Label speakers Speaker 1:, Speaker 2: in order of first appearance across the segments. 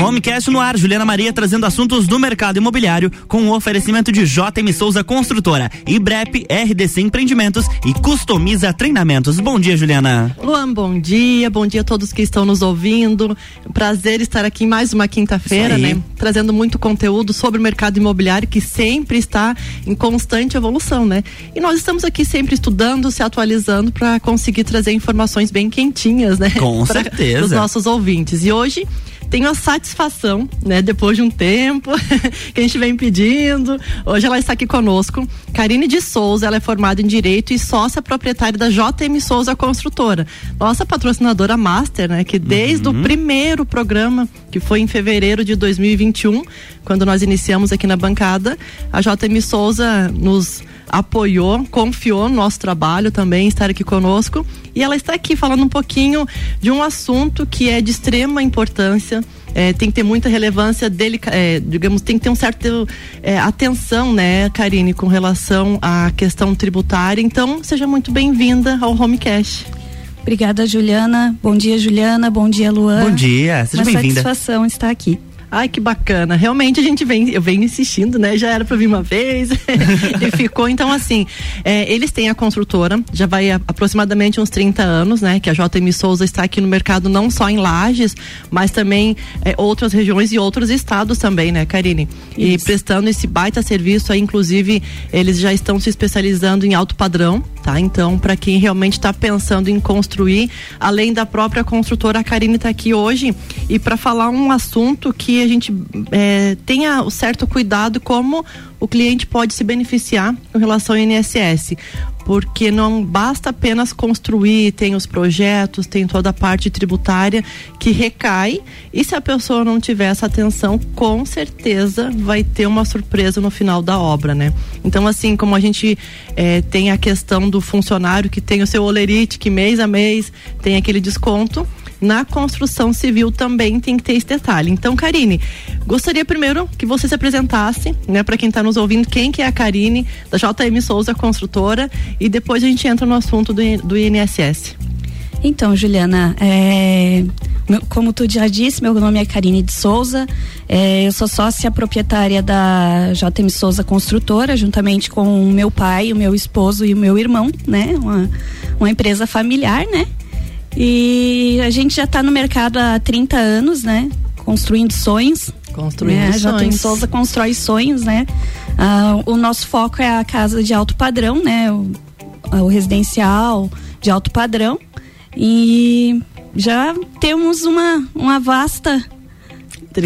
Speaker 1: Homecast no ar, Juliana Maria trazendo assuntos do mercado imobiliário com o oferecimento de JM Souza Construtora, IBREP, RDC Empreendimentos e Customiza Treinamentos. Bom dia, Juliana.
Speaker 2: Luan, bom dia, bom dia a todos que estão nos ouvindo. Prazer estar aqui mais uma quinta-feira, né? Trazendo muito conteúdo sobre o mercado imobiliário que sempre está em constante evolução, né? E nós estamos aqui sempre estudando, se atualizando para conseguir trazer informações bem quentinhas, né?
Speaker 1: Com
Speaker 2: pra,
Speaker 1: certeza.
Speaker 2: Os nossos ouvintes. E hoje tenho a satisfação, né, depois de um tempo que a gente vem pedindo. Hoje ela está aqui conosco. Karine de Souza, ela é formada em Direito e sócia proprietária da JM Souza Construtora. Nossa patrocinadora master, né, que desde uhum. o primeiro programa, que foi em fevereiro de 2021, quando nós iniciamos aqui na bancada, a JM Souza nos apoiou, confiou no nosso trabalho também, estar aqui conosco. E ela está aqui falando um pouquinho de um assunto que é de extrema importância. É, tem que ter muita relevância dele, é, digamos, tem que ter um certo é, atenção, né, Karine, com relação à questão tributária. Então, seja muito bem-vinda ao Homecast.
Speaker 3: Obrigada, Juliana. Bom dia, Juliana. Bom dia, Luan.
Speaker 1: Bom dia. Seja bem-vinda.
Speaker 3: satisfação estar aqui.
Speaker 2: Ai, que bacana. Realmente a gente vem, eu venho insistindo, né? Já era para vir uma vez e ficou. Então, assim, é, eles têm a construtora, já vai a, aproximadamente uns 30 anos, né? Que a JM Souza está aqui no mercado não só em Lages, mas também é, outras regiões e outros estados também, né, Karine? E Isso. prestando esse baita serviço aí, inclusive, eles já estão se especializando em alto padrão, tá? Então, para quem realmente está pensando em construir, além da própria construtora, a Karine está aqui hoje e para falar um assunto que a gente é, tenha o certo cuidado como o cliente pode se beneficiar com relação ao INSS. Porque não basta apenas construir, tem os projetos, tem toda a parte tributária que recai. E se a pessoa não tiver essa atenção, com certeza vai ter uma surpresa no final da obra, né? Então, assim, como a gente é, tem a questão do funcionário que tem o seu olerite, que mês a mês tem aquele desconto na construção civil também tem que ter esse detalhe. Então, Karine, gostaria primeiro que você se apresentasse, né, para quem está nos ouvindo, quem que é a Karine, da JM Souza Construtora, e depois a gente entra no assunto do, do INSS.
Speaker 3: Então, Juliana, é, como tu já disse, meu nome é Karine de Souza, é, eu sou sócia proprietária da JM Souza Construtora, juntamente com o meu pai, o meu esposo e o meu irmão, né? Uma, uma empresa familiar, né? E a gente já está no mercado há 30 anos, né? Construindo sonhos.
Speaker 2: Construindo né? sonhos. Tem
Speaker 3: Souza constrói sonhos, né? Ah, o nosso foco é a casa de alto padrão, né? O, o residencial de alto padrão. E já temos uma, uma vasta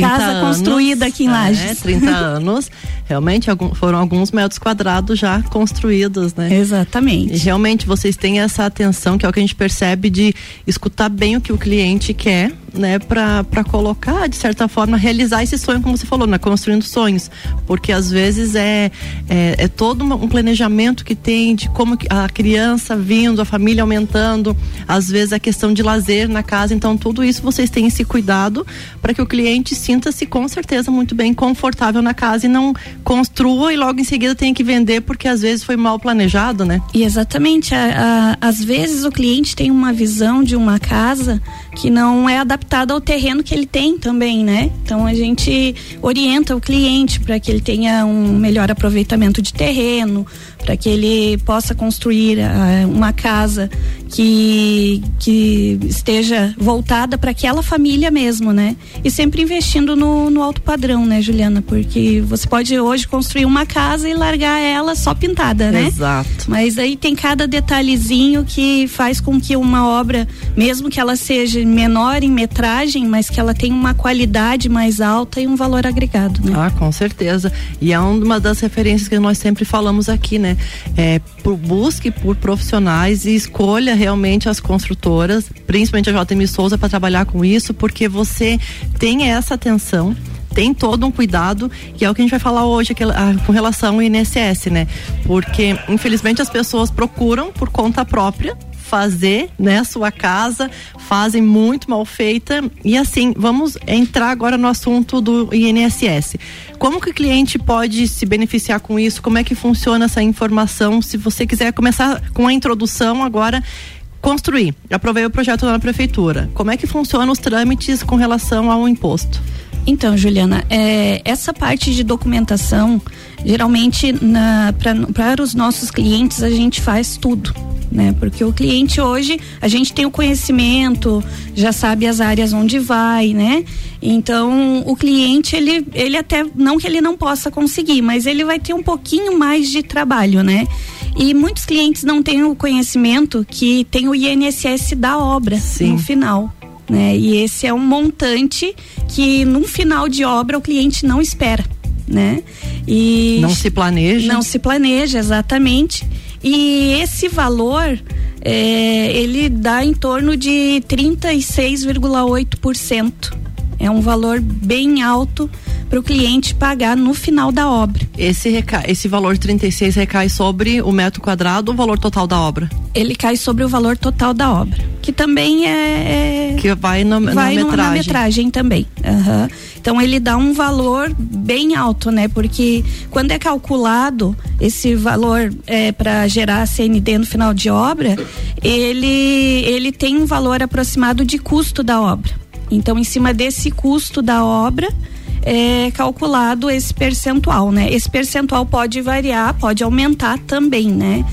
Speaker 3: casa
Speaker 2: anos,
Speaker 3: construída aqui em Lages.
Speaker 2: É, 30 anos. Realmente foram alguns metros quadrados já construídos, né?
Speaker 3: Exatamente.
Speaker 2: E realmente vocês têm essa atenção, que é o que a gente percebe de escutar bem o que o cliente quer né, para colocar, de certa forma, realizar esse sonho, como você falou, né, construindo sonhos. Porque às vezes é, é, é todo um planejamento que tem de como a criança vindo, a família aumentando, às vezes a questão de lazer na casa. Então, tudo isso vocês têm esse cuidado para que o cliente sinta-se com certeza muito bem confortável na casa e não construa e logo em seguida tenha que vender porque às vezes foi mal planejado, né?
Speaker 3: E exatamente. A, a, às vezes o cliente tem uma visão de uma casa que não é adaptada ao terreno que ele tem também, né? Então a gente orienta o cliente para que ele tenha um melhor aproveitamento de terreno, para que ele possa construir uh, uma casa que, que esteja voltada para aquela família mesmo, né? E sempre investindo no, no alto padrão, né, Juliana? Porque você pode hoje construir uma casa e largar ela só pintada, né?
Speaker 2: Exato.
Speaker 3: Mas aí tem cada detalhezinho que faz com que uma obra, mesmo que ela seja menor em metragem, mas que ela tenha uma qualidade mais alta e um valor agregado, né?
Speaker 2: Ah, com certeza. E é uma das referências que nós sempre falamos aqui, né? É, por, busque por profissionais e escolha realmente as construtoras, principalmente a JM Souza, para trabalhar com isso, porque você tem essa atenção tem todo um cuidado, que é o que a gente vai falar hoje aqui, ah, com relação ao INSS, né? Porque, infelizmente, as pessoas procuram por conta própria fazer, né, sua casa, fazem muito mal feita. E assim, vamos entrar agora no assunto do INSS. Como que o cliente pode se beneficiar com isso? Como é que funciona essa informação? Se você quiser começar com a introdução agora, construir. Aprovei o projeto lá na prefeitura. Como é que funciona os trâmites com relação ao imposto?
Speaker 3: Então, Juliana, é, essa parte de documentação, geralmente para os nossos clientes a gente faz tudo. Né? Porque o cliente hoje, a gente tem o conhecimento, já sabe as áreas onde vai, né? Então, o cliente, ele, ele até, não que ele não possa conseguir, mas ele vai ter um pouquinho mais de trabalho, né? E muitos clientes não têm o conhecimento que tem o INSS da obra Sim. no final. Né? E esse é um montante que no final de obra o cliente não espera, né?
Speaker 2: E não se planeja.
Speaker 3: Não se planeja, exatamente. E esse valor é, ele dá em torno de 36,8%. É um valor bem alto para o cliente pagar no final da obra.
Speaker 2: Esse. Esse valor 36 recai sobre o metro quadrado ou o valor total da obra?
Speaker 3: Ele cai sobre o valor total da obra, que também é.
Speaker 2: é... Que vai, na,
Speaker 3: vai
Speaker 2: na, metragem.
Speaker 3: na metragem também. Uhum. Então ele dá um valor bem alto, né? Porque quando é calculado esse valor é, para gerar a CND no final de obra, ele, ele tem um valor aproximado de custo da obra. Então, em cima desse custo da obra, é calculado esse percentual, né? Esse percentual pode variar, pode aumentar também, né?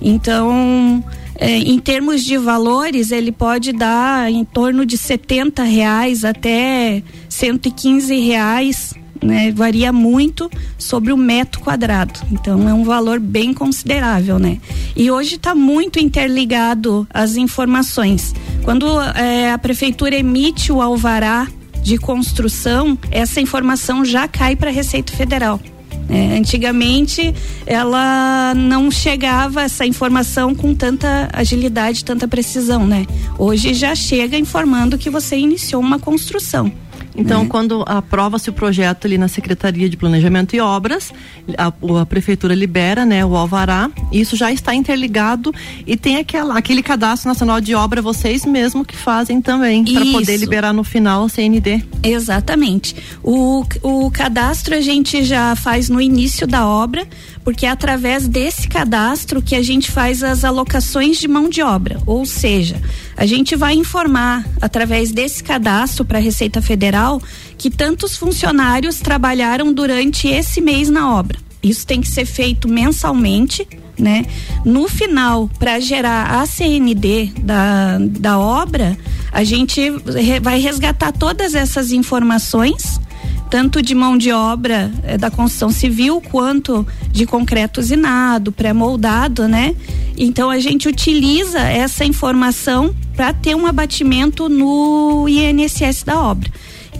Speaker 3: Então, é, em termos de valores, ele pode dar em torno de 70 reais até 115 reais, né? Varia muito sobre o metro quadrado. Então é um valor bem considerável, né? E hoje está muito interligado as informações. Quando é, a prefeitura emite o alvará de construção, essa informação já cai para a Receita Federal. É, antigamente ela não chegava essa informação com tanta agilidade, tanta precisão, né? Hoje já chega informando que você iniciou uma construção.
Speaker 2: Então, né? quando aprova-se o projeto ali na Secretaria de Planejamento e Obras, a, a, prefeitura libera, né, o alvará. Isso já está interligado e tem aquela, aquele cadastro nacional de obra vocês mesmo que fazem também para poder liberar no final o CND.
Speaker 3: Exatamente. O, o cadastro a gente já faz no início da obra, porque é através desse cadastro que a gente faz as alocações de mão de obra, ou seja, a gente vai informar através desse cadastro para a Receita Federal que tantos funcionários trabalharam durante esse mês na obra. Isso tem que ser feito mensalmente, né? No final, para gerar a CND da, da obra, a gente vai resgatar todas essas informações tanto de mão de obra eh, da construção civil quanto de concreto usinado, pré-moldado, né? Então a gente utiliza essa informação para ter um abatimento no INSS da obra.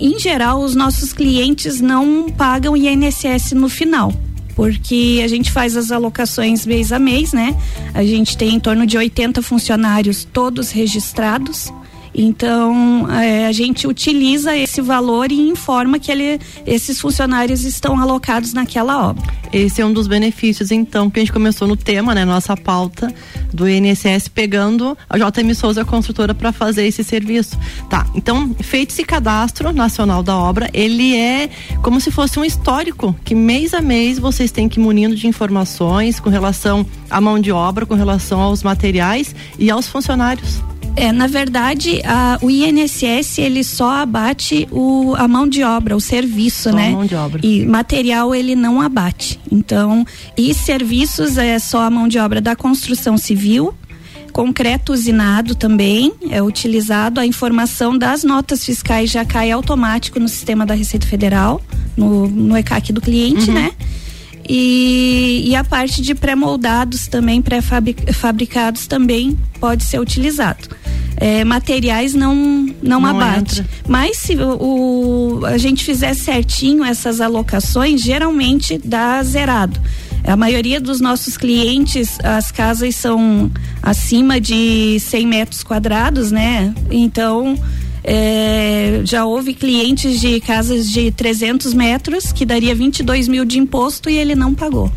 Speaker 3: Em geral, os nossos clientes não pagam INSS no final porque a gente faz as alocações mês a mês, né? A gente tem em torno de 80 funcionários todos registrados então, é, a gente utiliza esse valor e informa que ele, esses funcionários estão alocados naquela obra.
Speaker 2: Esse é um dos benefícios, então, que a gente começou no tema, né? Nossa pauta do INSS, pegando a JM Souza Construtora para fazer esse serviço. Tá, então, feito esse cadastro nacional da obra, ele é como se fosse um histórico, que mês a mês vocês têm que ir munindo de informações com relação à mão de obra, com relação aos materiais e aos funcionários.
Speaker 3: É, na verdade, a, o INSS ele só abate o, a mão de obra, o serviço,
Speaker 2: só
Speaker 3: né?
Speaker 2: A mão de obra.
Speaker 3: E material ele não abate. Então, e serviços é só a mão de obra da construção civil, concreto usinado também é utilizado. A informação das notas fiscais já cai automático no sistema da Receita Federal, no, no ECAC do cliente, uhum. né? E, e, a parte de pré-moldados também, pré-fabricados também pode ser utilizado é, materiais não, não, não abate. Entra. Mas se o, o, a gente fizer certinho essas alocações, geralmente dá zerado. A maioria dos nossos clientes, as casas são acima de 100 metros quadrados, né? Então, é, já houve clientes de casas de 300 metros que daria 22 mil de imposto e ele não pagou,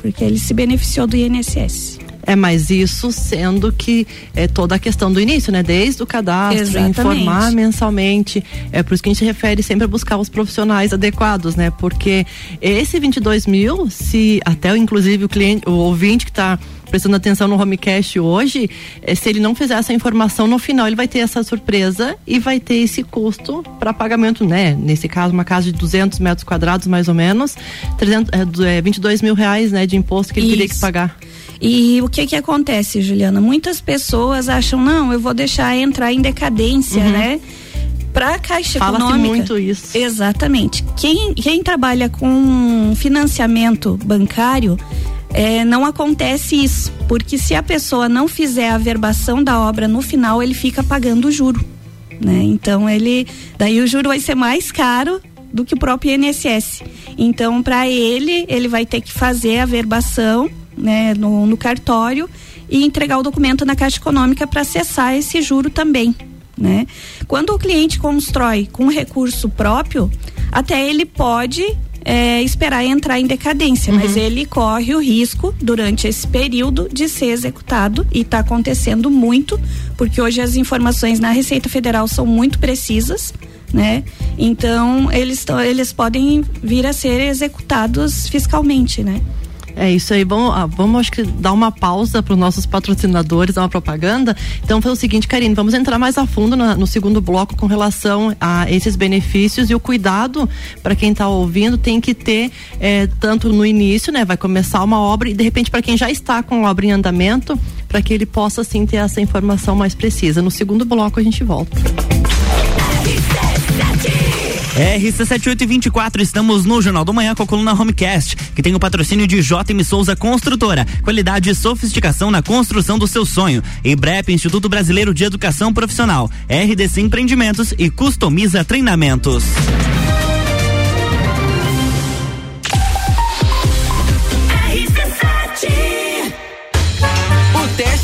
Speaker 3: porque ele se beneficiou do INSS.
Speaker 2: É, mas isso sendo que é toda a questão do início, né? Desde o cadastro, Exatamente. informar mensalmente. É por isso que a gente refere sempre a buscar os profissionais adequados, né? Porque esse 22 mil, se até inclusive o cliente, o ouvinte que está prestando atenção no Homecast hoje, é, se ele não fizer essa informação, no final ele vai ter essa surpresa e vai ter esse custo para pagamento, né? Nesse caso, uma casa de 200 metros quadrados, mais ou menos, 300, é, 22 mil reais, né, de imposto que ele Isso. teria que pagar.
Speaker 3: E o que que acontece, Juliana? Muitas pessoas acham, não, eu vou deixar entrar em decadência, uhum. né? para a Caixa
Speaker 2: Fala
Speaker 3: Econômica.
Speaker 2: muito isso.
Speaker 3: Exatamente. Quem, quem trabalha com financiamento bancário é, não acontece isso, porque se a pessoa não fizer a verbação da obra no final, ele fica pagando o juro. Né? Então ele, daí o juro vai ser mais caro do que o próprio INSS. Então para ele, ele vai ter que fazer a verbação, né, no, no cartório e entregar o documento na Caixa Econômica para acessar esse juro também. Né? Quando o cliente constrói com recurso próprio, até ele pode é, esperar entrar em decadência, uhum. mas ele corre o risco durante esse período de ser executado e está acontecendo muito, porque hoje as informações na Receita Federal são muito precisas. Né? Então eles, eles podem vir a ser executados fiscalmente, né?
Speaker 2: É isso aí. Vamos, ah, vamos acho que dar uma pausa para os nossos patrocinadores, dar uma propaganda. Então foi o seguinte, Karine, vamos entrar mais a fundo na, no segundo bloco com relação a esses benefícios e o cuidado para quem está ouvindo tem que ter é, tanto no início, né? Vai começar uma obra e de repente para quem já está com a obra em andamento, para que ele possa sim ter essa informação mais precisa. No segundo bloco a gente volta.
Speaker 1: RC7824, estamos no Jornal do Manhã com a coluna Homecast, que tem o patrocínio de JM Souza Construtora. Qualidade e sofisticação na construção do seu sonho. E BREP, Instituto Brasileiro de Educação Profissional. RDC Empreendimentos e Customiza Treinamentos.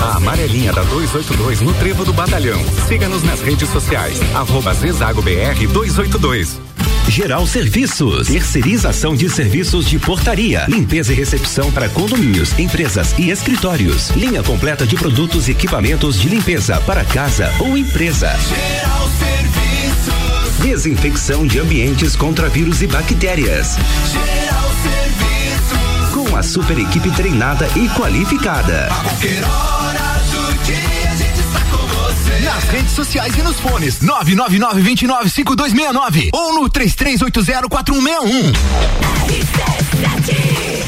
Speaker 4: A amarelinha da 282 no Trevo do Batalhão. Siga-nos nas redes sociais. Arroba Zezago BR 282. Geral Serviços, terceirização de serviços de portaria, limpeza e recepção para condomínios, empresas e escritórios. Linha completa de produtos e equipamentos de limpeza para casa ou empresa. Geral Serviços. Desinfecção de ambientes contra vírus e bactérias. Geral Serviços. Com a super equipe treinada e qualificada. A
Speaker 5: sociais e nos fones 999 29 5269 ou no 33804161.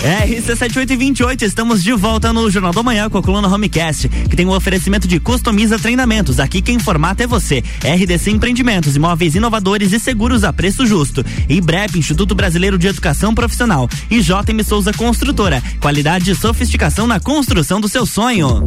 Speaker 1: RC7828, estamos de volta no Jornal da Manhã com a coluna Homecast, que tem um oferecimento de customiza treinamentos. Aqui quem formata é você. RDC Empreendimentos, imóveis inovadores e seguros a preço justo. IBREP, Instituto Brasileiro de Educação Profissional. E JM Souza Construtora, qualidade e sofisticação na construção do seu sonho.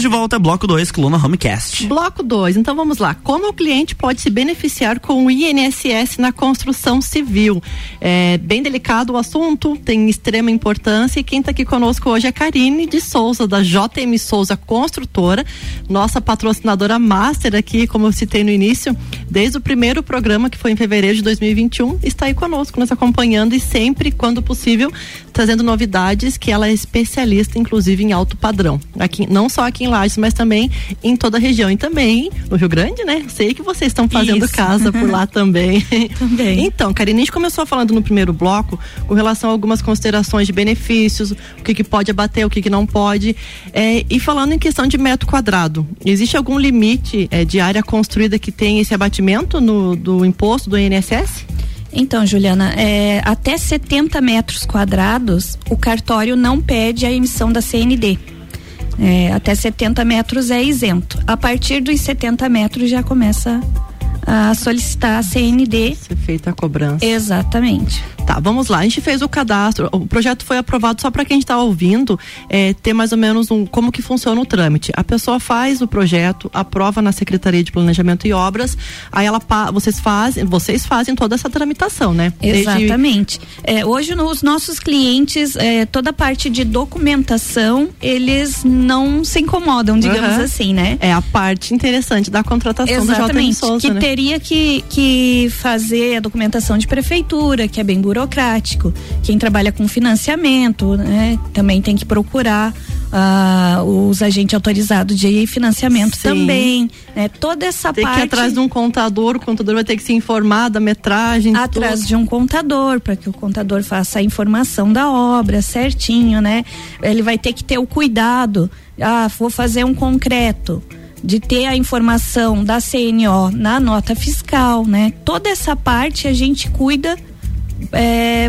Speaker 1: Estamos de volta, bloco 2, Coluna Homecast.
Speaker 2: Bloco 2, então vamos lá. Como o cliente pode se beneficiar com o INSS na construção civil? É bem delicado o assunto, tem extrema importância e quem está aqui conosco hoje é Karine de Souza, da JM Souza Construtora, nossa patrocinadora master aqui, como eu citei no início, desde o primeiro programa que foi em fevereiro de 2021, está aí conosco, nos acompanhando e sempre, quando possível, trazendo novidades que ela é especialista, inclusive em alto padrão. Aqui, não só aqui em Lages, mas também em toda a região e também no Rio Grande, né? Sei que vocês estão fazendo
Speaker 3: Isso.
Speaker 2: casa por lá também.
Speaker 3: Também.
Speaker 2: Então, Karine, a gente começou falando no primeiro bloco com relação a algumas considerações de benefícios, o que, que pode abater, o que, que não pode. É, e falando em questão de metro quadrado, existe algum limite é, de área construída que tem esse abatimento no, do imposto do INSS?
Speaker 3: Então, Juliana, é, até 70 metros quadrados, o cartório não pede a emissão da CND. É, até 70 metros é isento. A partir dos 70 metros já começa a solicitar a CND.
Speaker 2: Ser feita a cobrança.
Speaker 3: Exatamente.
Speaker 2: Tá, vamos lá. A gente fez o cadastro. O projeto foi aprovado só para quem está ouvindo é, ter mais ou menos um como que funciona o trâmite. A pessoa faz o projeto, aprova na Secretaria de Planejamento e Obras, aí ela vocês fazem, vocês fazem toda essa tramitação, né?
Speaker 3: Exatamente. Desde... É, hoje os nossos clientes, é, toda a parte de documentação, eles não se incomodam, digamos
Speaker 2: Uhum.
Speaker 3: assim, né?
Speaker 2: É a parte interessante da contratação do JM
Speaker 3: Exatamente.
Speaker 2: Souza,
Speaker 3: que
Speaker 2: né?
Speaker 3: teria que, que fazer a documentação de prefeitura, que é bem burocrático. Quem trabalha com financiamento, né, também tem que procurar ah, os agentes autorizados de financiamento
Speaker 2: Sim.
Speaker 3: também. Né, toda essa
Speaker 2: Tem
Speaker 3: parte.
Speaker 2: que ir atrás de um contador, o contador vai ter que se informar da metragem.
Speaker 3: atrás
Speaker 2: tudo.
Speaker 3: de um contador para que o contador faça a informação da obra certinho, né? Ele vai ter que ter o cuidado. Ah, vou fazer um concreto de ter a informação da CNO na nota fiscal, né? Toda essa parte a gente cuida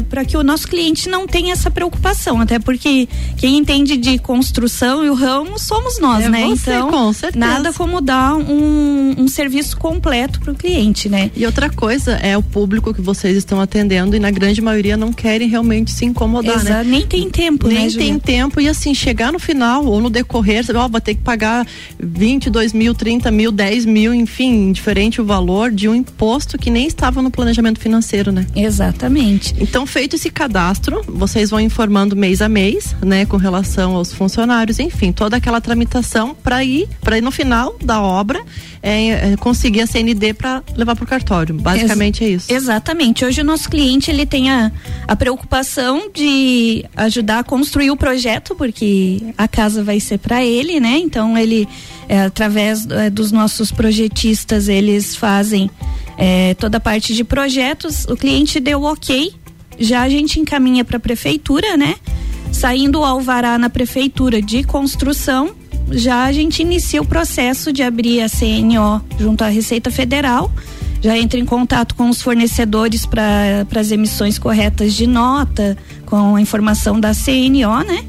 Speaker 3: para que o nosso cliente não tenha essa preocupação, até porque quem entende de construção e o ramo somos nós,
Speaker 2: É
Speaker 3: né?
Speaker 2: você,
Speaker 3: então,
Speaker 2: com certeza.
Speaker 3: nada como dar um, um serviço completo para o cliente, né?
Speaker 2: E outra coisa é o público que vocês estão atendendo e na grande maioria não querem realmente se incomodar,
Speaker 3: Exa-
Speaker 2: né?
Speaker 3: Nem tem tempo,
Speaker 2: Nem
Speaker 3: né,
Speaker 2: tem
Speaker 3: Juliana?
Speaker 2: tempo e assim, chegar no final ou no decorrer, você, ó, vai ter que pagar 22 mil, 30 mil, 10 mil, enfim, diferente o valor de um imposto que nem estava no planejamento financeiro, né?
Speaker 3: Exatamente.
Speaker 2: Então, feito esse cadastro, vocês vão informando mês a mês, né, com relação aos funcionários, enfim, toda aquela tramitação para ir, para ir no final da obra é, é, conseguir a CND para levar para o cartório. Basicamente é isso.
Speaker 3: Exatamente. Hoje o nosso cliente ele tem a, a preocupação de ajudar a construir o projeto, porque a casa vai ser para ele, né? Então ele, é, através é, dos nossos projetistas, eles fazem é, toda a parte de projetos. O cliente deu ok, já a gente encaminha para a prefeitura, né? Saindo o alvará na prefeitura de construção, já a gente inicia o processo de abrir a CNO junto à Receita Federal já entra em contato com os fornecedores para as emissões corretas de nota, com a informação da CNO, né?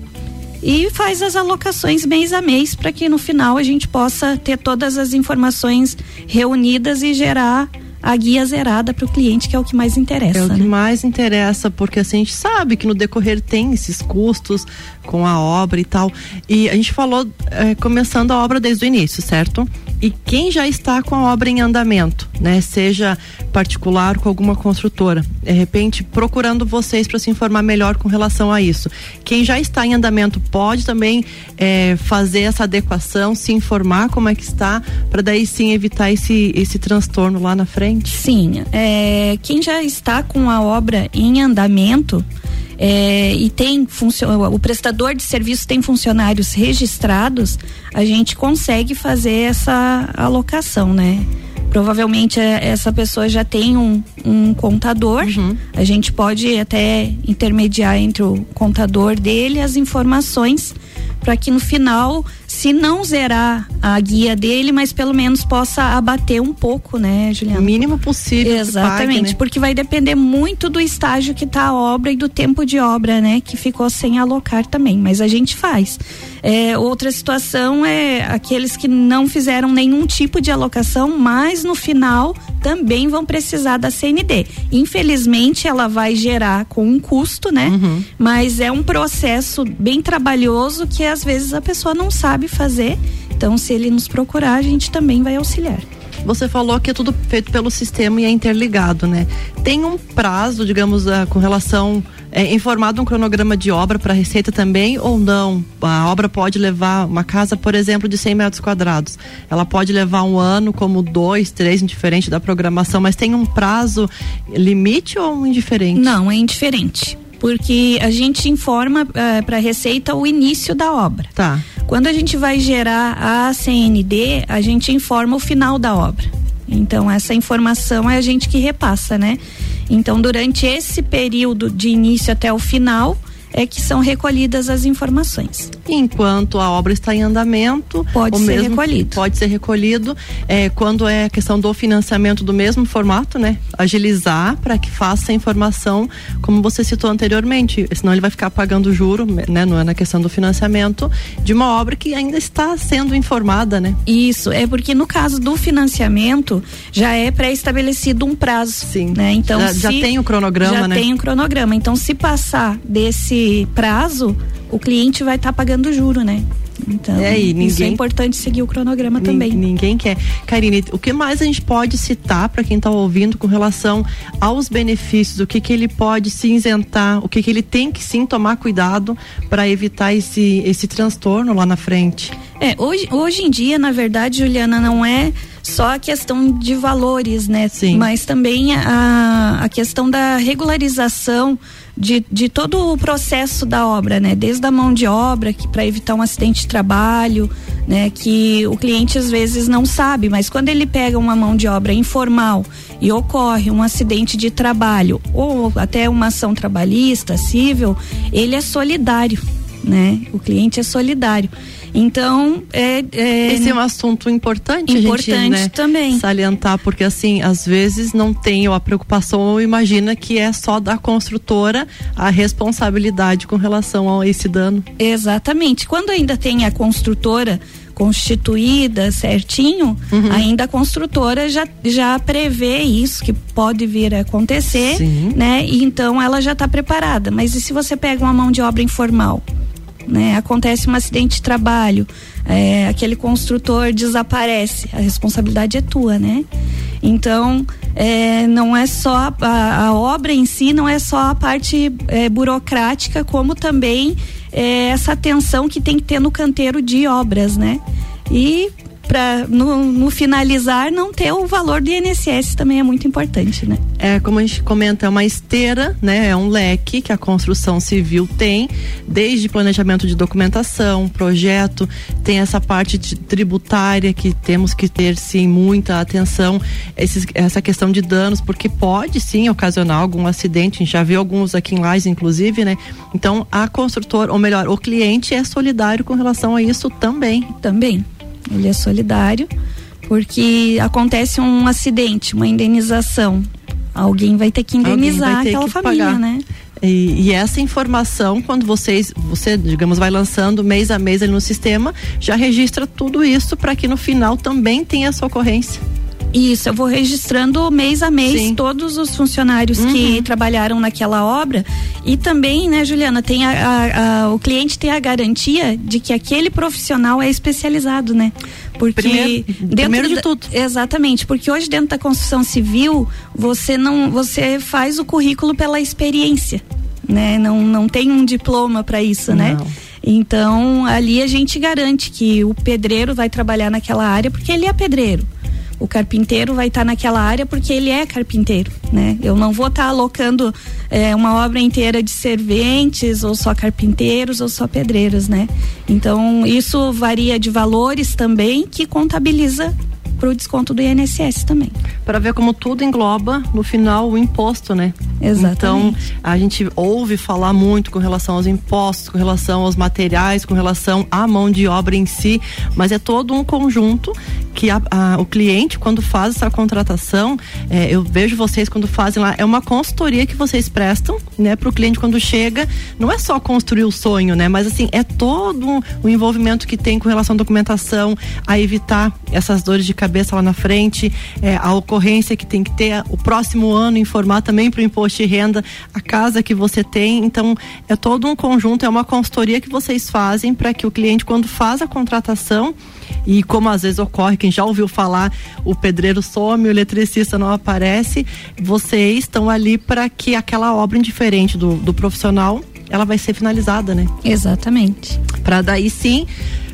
Speaker 3: E faz as alocações mês a mês para que no final a gente possa ter todas as informações reunidas e gerar a guia zerada para o cliente, que é o que mais interessa.
Speaker 2: É o que
Speaker 3: né?
Speaker 2: mais interessa, porque assim, a gente sabe que no decorrer tem esses custos com a obra e tal. E a gente falou eh, começando a obra desde o início, certo? E quem já está com a obra em andamento, né? Seja particular com alguma construtora, de repente procurando vocês para se informar melhor com relação a isso. Quem já está em andamento pode também eh, fazer essa adequação, se informar como é que está, para daí sim evitar esse, esse transtorno lá na frente.
Speaker 3: Sim, é, quem já está com a obra em andamento, é, e tem o prestador de serviço tem funcionários registrados, a gente consegue fazer essa alocação, né? Provavelmente é, essa pessoa já tem um, um contador. Uhum. A gente pode até intermediar entre o contador dele as informações para que no final se não zerar a guia dele, mas pelo menos possa abater um pouco, né, Juliana?
Speaker 2: O mínimo possível.
Speaker 3: Exatamente,
Speaker 2: pague, né?
Speaker 3: porque vai depender muito do estágio que está a obra e do tempo de obra, né, que ficou sem alocar também, mas a gente faz. É, outra situação é aqueles que não fizeram nenhum tipo de alocação, mas no final também vão precisar da CND. Infelizmente, ela vai gerar com um custo, né? Uhum. Mas é um processo bem trabalhoso que às vezes a pessoa não sabe fazer. Então, se ele nos procurar, a gente também vai auxiliar.
Speaker 2: Você falou que é tudo feito pelo sistema e é interligado, né? Tem um prazo, digamos, uh, com relação é, informado um cronograma de obra para a Receita também ou não? A obra pode levar uma casa, por exemplo, de 100 metros quadrados. Ela pode levar um ano, como dois, três, indiferente da programação, mas tem um prazo limite ou indiferente?
Speaker 3: Não, é indiferente porque a gente informa uh, eh, para a Receita o início da obra.
Speaker 2: Tá.
Speaker 3: Quando a gente vai gerar a CND, a gente informa o final da obra. Então essa informação é a gente que repassa, né? Então durante esse período de início até o final, é que são recolhidas as informações.
Speaker 2: Enquanto a obra está em andamento,
Speaker 3: pode ser recolhido.
Speaker 2: Pode ser recolhido é, quando é a questão do financiamento do mesmo formato, né? Agilizar para que faça a informação, como você citou anteriormente, senão ele vai ficar pagando juro, né? Não é na questão do financiamento de uma obra que ainda está sendo informada, né?
Speaker 3: Isso, é porque no caso do financiamento já é pré-estabelecido um prazo.
Speaker 2: Sim.
Speaker 3: Né? Então,
Speaker 2: já,
Speaker 3: se,
Speaker 2: já tem o cronograma,
Speaker 3: já
Speaker 2: né?
Speaker 3: Já tem o cronograma. Então, se passar desse prazo, o cliente vai estar tá pagando juro, né? Então, é, ninguém, isso é importante seguir o cronograma também.
Speaker 2: Ninguém quer. Karine, o que mais a gente pode citar para quem está ouvindo com relação aos benefícios? O que, que ele pode se isentar? O que, que ele tem que sim tomar cuidado para evitar esse, esse transtorno lá na frente?
Speaker 3: É, hoje, hoje em dia, na verdade, Juliana, não é só a questão de valores, né?
Speaker 2: Sim.
Speaker 3: Mas também a, a questão da regularização de, de todo o processo da obra, né? Desde a mão de obra, que para evitar um acidente de trabalho, né? Que o cliente às vezes não sabe, mas quando ele pega uma mão de obra informal e ocorre um acidente de trabalho ou até uma ação trabalhista, civil, ele é solidário, né? O cliente é solidário. Então, é,
Speaker 2: é, esse é um assunto importante,
Speaker 3: importante
Speaker 2: gente, né,
Speaker 3: também
Speaker 2: salientar, porque assim, às vezes não tem a preocupação ou imagina que é só da construtora a responsabilidade com relação a esse dano.
Speaker 3: Exatamente. Quando ainda tem a construtora constituída certinho, uhum. ainda a construtora já, já prevê isso que pode vir a acontecer,
Speaker 2: Sim.
Speaker 3: né? E então ela já está preparada. Mas e se você pega uma mão de obra informal? Né? Acontece um acidente de trabalho, é, aquele construtor desaparece, a responsabilidade é tua, né? Então, é, não é só a, a, obra em si, não é só a parte é, burocrática, como também é, essa atenção que tem que ter no canteiro de obras, né? E para no, no, finalizar não ter o valor do INSS também é muito importante, né?
Speaker 2: É, como a gente comenta, é uma esteira, né? É um leque que a construção civil tem, desde planejamento de documentação, projeto, tem essa parte tributária que temos que ter sim muita atenção, esses, essa questão de danos, porque pode sim ocasionar algum acidente, a gente já viu alguns aqui em Lages, inclusive, né? Então a construtora, ou melhor, o cliente é solidário com relação a isso também.
Speaker 3: Também. Ele é solidário, porque acontece um acidente, uma indenização. Alguém vai ter que indenizar ter aquela que família, pagar. né?
Speaker 2: E, e, essa informação, quando vocês, você, digamos, vai lançando mês a mês ali no sistema, já registra tudo isso para que no final também tenha essa ocorrência.
Speaker 3: Isso, eu vou registrando mês a mês Sim. todos os funcionários uhum. que trabalharam naquela obra e também, né, Juliana, tem a, a, a, o cliente tem a garantia de que aquele profissional é especializado, né? Porque
Speaker 2: primeiro, dentro primeiro de tudo.
Speaker 3: Exatamente, porque hoje dentro da construção civil você não, você faz o currículo pela experiência, né? Não, não tem um diploma para isso, né? não. né? Então ali a gente garante que o pedreiro vai trabalhar naquela área porque ele é pedreiro O carpinteiro vai estar naquela área porque ele é carpinteiro, né? Eu não vou estar alocando é, uma obra inteira de serventes ou só carpinteiros ou só pedreiros, né? Então isso varia de valores também que contabiliza para o desconto do INSS também.
Speaker 2: Para ver como tudo engloba no final o imposto, né?
Speaker 3: Exatamente.
Speaker 2: Então a gente ouve falar muito com relação aos impostos, com relação aos materiais, com relação à mão de obra em si, mas é todo um conjunto que a, a, o cliente quando faz essa contratação, é, eu vejo vocês quando fazem lá, é uma consultoria que vocês prestam, né, para o cliente quando chega, não é só construir o sonho, né, mas assim é todo um, o envolvimento que tem com relação à documentação, a evitar essas dores de cabeça lá na frente, é, a ocorrência que tem que ter, o próximo ano informar também para o imposto de renda a casa que você tem. Então, é todo um conjunto, é uma consultoria que vocês fazem para que o cliente, quando faz a contratação, e como às vezes ocorre, quem já ouviu falar, o pedreiro some, o eletricista não aparece, vocês estão ali para que aquela obra indiferente do, do profissional ela vai ser finalizada, né?
Speaker 3: Exatamente.
Speaker 2: Para daí sim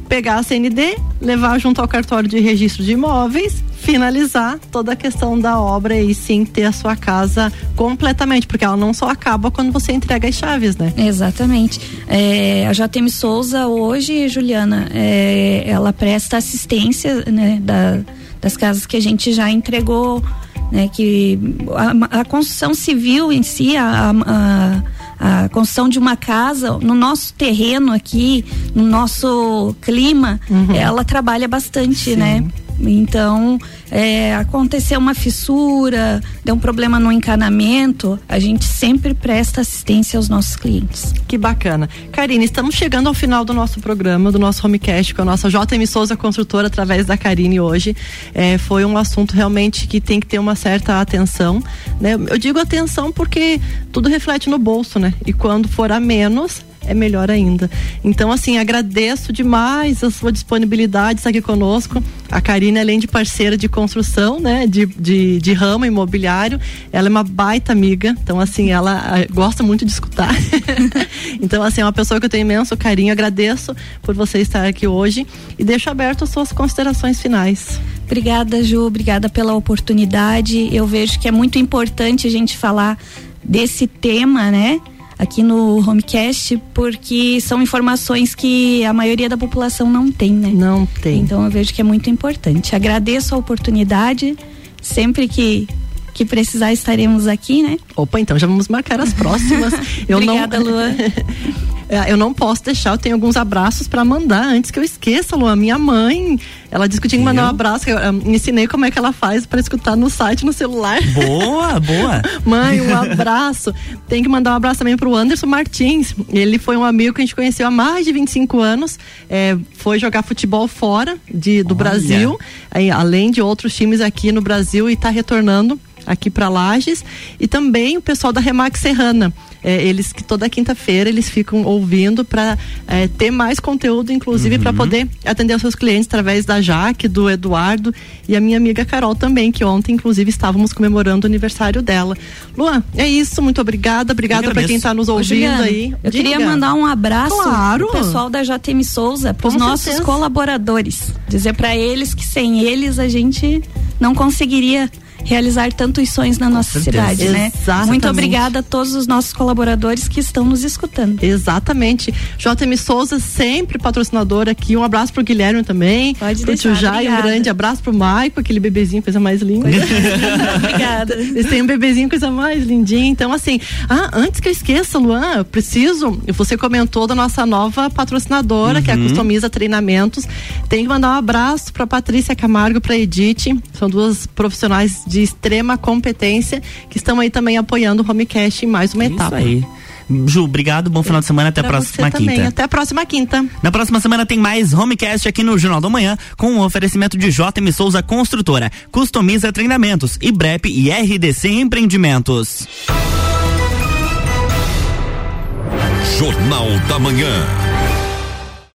Speaker 2: pegar a CND, levar junto ao cartório de registro de imóveis, finalizar toda a questão da obra e sim ter a sua casa completamente, porque ela não só acaba quando você entrega as chaves, né?
Speaker 3: Exatamente. É, a JTM Souza hoje, Juliana, é, ela presta assistência né, da, das casas que a gente já entregou, né? Que a, a construção civil em si, a, a a construção de uma casa no nosso terreno aqui, no nosso clima, uhum. ela trabalha bastante, Sim. né? Então, é, aconteceu uma fissura, deu um problema no encanamento, a gente sempre presta assistência aos nossos clientes.
Speaker 2: Que bacana. Karine, estamos chegando ao final do nosso programa, do nosso homecast com a nossa JM Souza Construtora através da Karine hoje. É, foi um assunto realmente que tem que ter uma certa atenção. Né? Eu digo atenção porque tudo reflete no bolso, né? E quando for a menos, é melhor ainda. Então, assim, agradeço demais a sua disponibilidade estar aqui conosco. A Karina, além de parceira de construção, né, de, de, de ramo imobiliário, ela é uma baita amiga. Então, assim, ela gosta muito de escutar. então, assim, é uma pessoa que eu tenho imenso carinho. Agradeço por você estar aqui hoje e deixo aberto as suas considerações finais.
Speaker 3: Obrigada, Ju. Obrigada pela oportunidade. Eu vejo que é muito importante a gente falar desse tema, né? Aqui no Homecast, porque são informações que a maioria da população não tem, né?
Speaker 2: Não tem.
Speaker 3: Então eu vejo que é muito importante. Agradeço a oportunidade, sempre que que precisar estaremos aqui, né?
Speaker 2: Opa, então já vamos marcar as próximas.
Speaker 3: eu Obrigada, não... Luan.
Speaker 2: É, eu não posso deixar, eu tenho alguns abraços para mandar antes que eu esqueça, Luan. Minha mãe, ela disse que tinha que mandar um abraço. Eu, eu ensinei como é que ela faz para escutar no site, no celular.
Speaker 1: Boa, boa.
Speaker 2: mãe, um abraço. Tem que mandar um abraço também pro Anderson Martins. Ele foi um amigo que a gente conheceu há mais de 25 anos. É, foi jogar futebol fora de, do Olha. Brasil, aí, além de outros times aqui no Brasil e está retornando aqui para Lages e também o pessoal da Remax Serrana. É, eles que toda quinta-feira eles ficam ouvindo para é, ter mais conteúdo, inclusive uhum. para poder atender os seus clientes através da Jaque, do Eduardo e a minha amiga Carol também, que ontem inclusive estávamos comemorando o aniversário dela. Luan, é isso, muito obrigada, obrigada para quem está nos ouvindo Juliana, aí.
Speaker 3: Eu Diga. queria mandar um abraço claro. pro pessoal da JTM Souza, para os nossos certeza. colaboradores, dizer para eles que sem eles a gente não conseguiria realizar tantos sonhos na nossa cidade, né? Exatamente. Muito obrigada a todos os nossos colaboradores que estão nos escutando.
Speaker 2: Exatamente. JM Souza, sempre patrocinador aqui. Um abraço pro Guilherme também.
Speaker 3: Pode pro deixar.
Speaker 2: Jai, um grande abraço pro Maico, aquele bebezinho, coisa mais linda.
Speaker 3: obrigada.
Speaker 2: Eles têm um bebezinho, coisa mais lindinha. Então, assim, ah, antes que eu esqueça, Luan, eu preciso. Você comentou da nossa nova patrocinadora, uhum. que é a uhum. Customiza Treinamentos. Tem que mandar um abraço pra Patrícia Camargo, pra Edith. São duas profissionais de extrema competência que estão aí também apoiando o Homecast em mais uma
Speaker 1: Isso
Speaker 2: etapa.
Speaker 1: Aí. Ju, obrigado, bom final de semana, até pra a próxima quinta.
Speaker 2: Até a próxima quinta.
Speaker 1: Na próxima semana tem mais Homecast aqui no Jornal da Manhã, com o um oferecimento de JM Souza Construtora, Customiza Treinamentos, IBREP e RDC Empreendimentos.
Speaker 6: Jornal da Manhã.